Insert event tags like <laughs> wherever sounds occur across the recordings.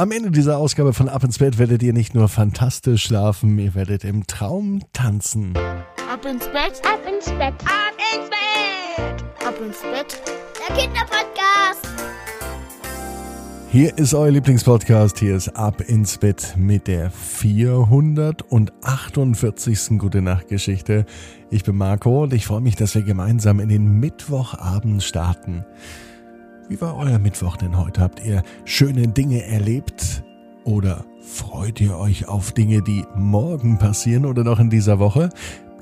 Am Ende dieser Ausgabe von Ab ins Bett werdet ihr nicht nur fantastisch schlafen, ihr werdet im Traum tanzen. Ab ins Bett, ab ins Bett, ab ins Bett, ab ins Bett. Der Kinderpodcast. Hier ist euer Lieblingspodcast. Hier ist Ab ins Bett mit der 448. Gute Nacht Geschichte. Ich bin Marco und ich freue mich, dass wir gemeinsam in den Mittwochabend starten. Wie war euer Mittwoch denn heute? Habt ihr schöne Dinge erlebt? Oder freut ihr euch auf Dinge, die morgen passieren oder noch in dieser Woche?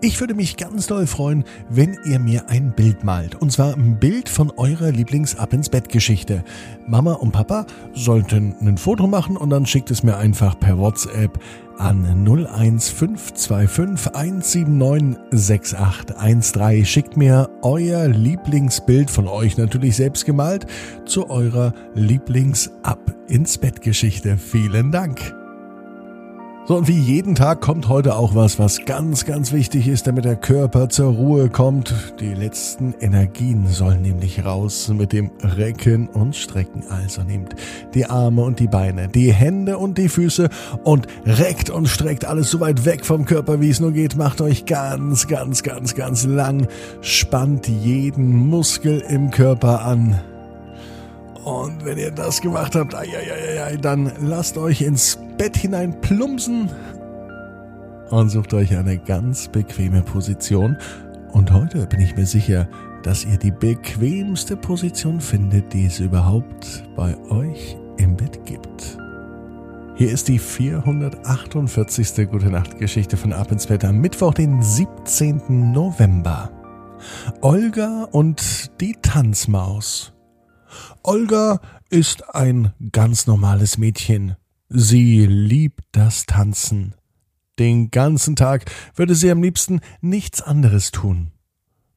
Ich würde mich ganz doll freuen, wenn ihr mir ein Bild malt. Und zwar ein Bild von eurer Lieblings-Ab ins Bett-Geschichte. Mama und Papa sollten ein Foto machen und dann schickt es mir einfach per WhatsApp an 01525 179 6813. Schickt mir euer Lieblingsbild von euch natürlich selbst gemalt zu eurer Lieblings-Ab ins Bett-Geschichte. Vielen Dank. So, und wie jeden Tag kommt heute auch was, was ganz, ganz wichtig ist, damit der Körper zur Ruhe kommt. Die letzten Energien sollen nämlich raus mit dem Recken und Strecken. Also nehmt die Arme und die Beine, die Hände und die Füße und reckt und streckt alles so weit weg vom Körper, wie es nur geht. Macht euch ganz, ganz, ganz, ganz lang. Spannt jeden Muskel im Körper an. Und wenn ihr das gemacht habt, ai, ai, ai, dann lasst euch ins Bett hinein plumpsen und sucht euch eine ganz bequeme Position. Und heute bin ich mir sicher, dass ihr die bequemste Position findet, die es überhaupt bei euch im Bett gibt. Hier ist die 448. Gute Nacht Geschichte von Ab ins Bett am Mittwoch, den 17. November. Olga und die Tanzmaus. Olga ist ein ganz normales Mädchen. Sie liebt das Tanzen. Den ganzen Tag würde sie am liebsten nichts anderes tun.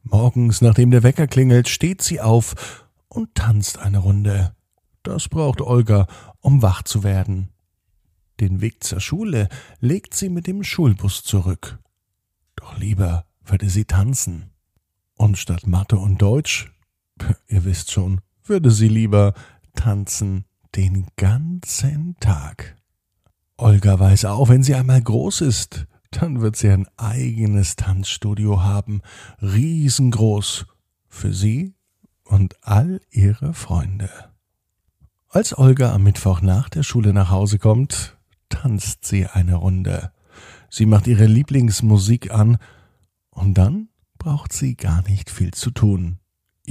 Morgens, nachdem der Wecker klingelt, steht sie auf und tanzt eine Runde. Das braucht Olga, um wach zu werden. Den Weg zur Schule legt sie mit dem Schulbus zurück. Doch lieber würde sie tanzen. Und statt Mathe und Deutsch, <laughs> ihr wisst schon, würde sie lieber tanzen den ganzen Tag. Olga weiß auch, wenn sie einmal groß ist, dann wird sie ein eigenes Tanzstudio haben, riesengroß, für sie und all ihre Freunde. Als Olga am Mittwoch nach der Schule nach Hause kommt, tanzt sie eine Runde. Sie macht ihre Lieblingsmusik an und dann braucht sie gar nicht viel zu tun.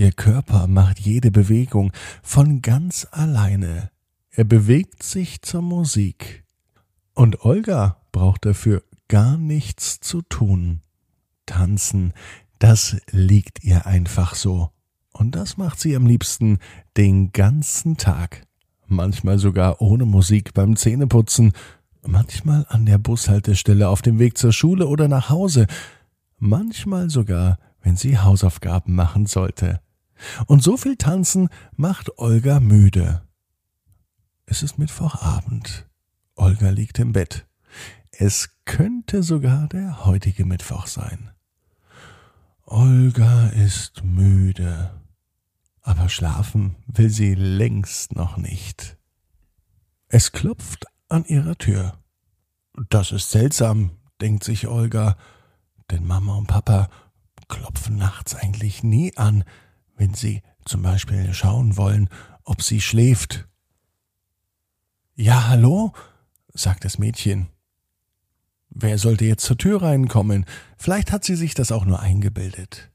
Ihr Körper macht jede Bewegung von ganz alleine. Er bewegt sich zur Musik. Und Olga braucht dafür gar nichts zu tun. Tanzen, das liegt ihr einfach so. Und das macht sie am liebsten den ganzen Tag. Manchmal sogar ohne Musik beim Zähneputzen, manchmal an der Bushaltestelle auf dem Weg zur Schule oder nach Hause, manchmal sogar wenn sie Hausaufgaben machen sollte. Und so viel Tanzen macht Olga müde. Es ist Mittwochabend. Olga liegt im Bett. Es könnte sogar der heutige Mittwoch sein. Olga ist müde, aber schlafen will sie längst noch nicht. Es klopft an ihrer Tür. Das ist seltsam, denkt sich Olga, denn Mama und Papa klopfen nachts eigentlich nie an, wenn Sie zum Beispiel schauen wollen, ob sie schläft. Ja, hallo? sagt das Mädchen. Wer sollte jetzt zur Tür reinkommen? Vielleicht hat sie sich das auch nur eingebildet.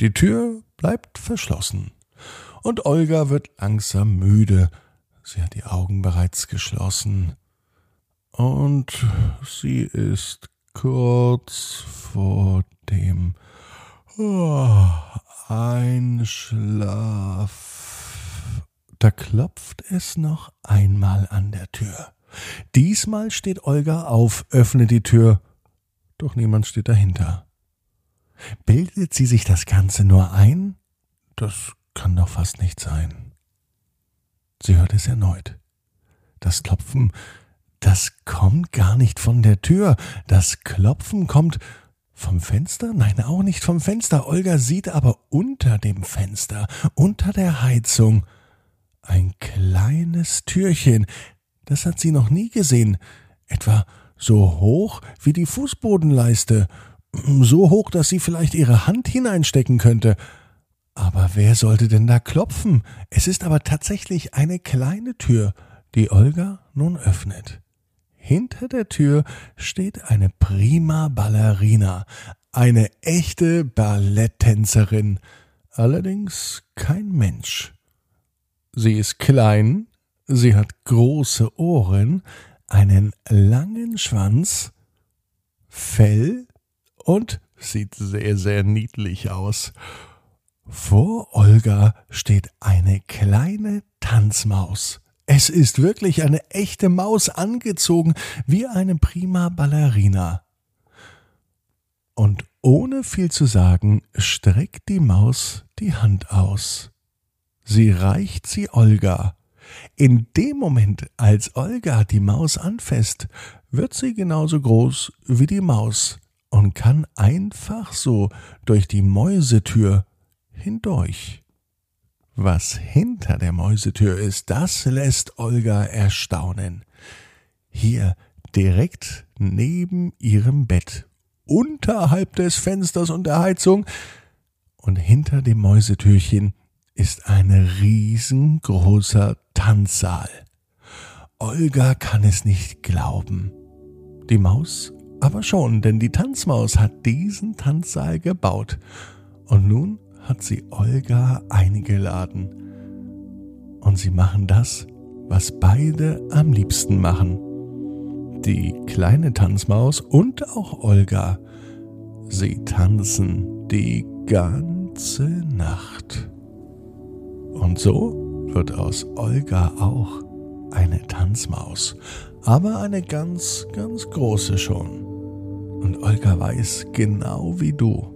Die Tür bleibt verschlossen, und Olga wird langsam müde. Sie hat die Augen bereits geschlossen, und sie ist kurz vor dem oh, Einschlaf. Da klopft es noch einmal an der Tür. Diesmal steht Olga auf, öffnet die Tür, doch niemand steht dahinter. Bildet sie sich das Ganze nur ein? Das kann doch fast nicht sein. Sie hört es erneut. Das Klopfen, das kommt gar nicht von der Tür, das Klopfen kommt vom Fenster? Nein, auch nicht vom Fenster. Olga sieht aber unter dem Fenster, unter der Heizung, ein kleines Türchen. Das hat sie noch nie gesehen. Etwa so hoch wie die Fußbodenleiste. So hoch, dass sie vielleicht ihre Hand hineinstecken könnte. Aber wer sollte denn da klopfen? Es ist aber tatsächlich eine kleine Tür, die Olga nun öffnet. Hinter der Tür steht eine prima Ballerina, eine echte Balletttänzerin, allerdings kein Mensch. Sie ist klein, sie hat große Ohren, einen langen Schwanz, Fell und sieht sehr, sehr niedlich aus. Vor Olga steht eine kleine Tanzmaus. Es ist wirklich eine echte Maus angezogen wie eine prima Ballerina. Und ohne viel zu sagen, streckt die Maus die Hand aus. Sie reicht sie Olga. In dem Moment, als Olga die Maus anfasst, wird sie genauso groß wie die Maus und kann einfach so durch die Mäusetür hindurch. Was hinter der Mäusetür ist, das lässt Olga erstaunen. Hier direkt neben ihrem Bett, unterhalb des Fensters und der Heizung und hinter dem Mäusetürchen ist ein riesengroßer Tanzsaal. Olga kann es nicht glauben. Die Maus aber schon, denn die Tanzmaus hat diesen Tanzsaal gebaut. Und nun hat sie Olga eingeladen. Und sie machen das, was beide am liebsten machen. Die kleine Tanzmaus und auch Olga. Sie tanzen die ganze Nacht. Und so wird aus Olga auch eine Tanzmaus, aber eine ganz, ganz große schon. Und Olga weiß genau wie du,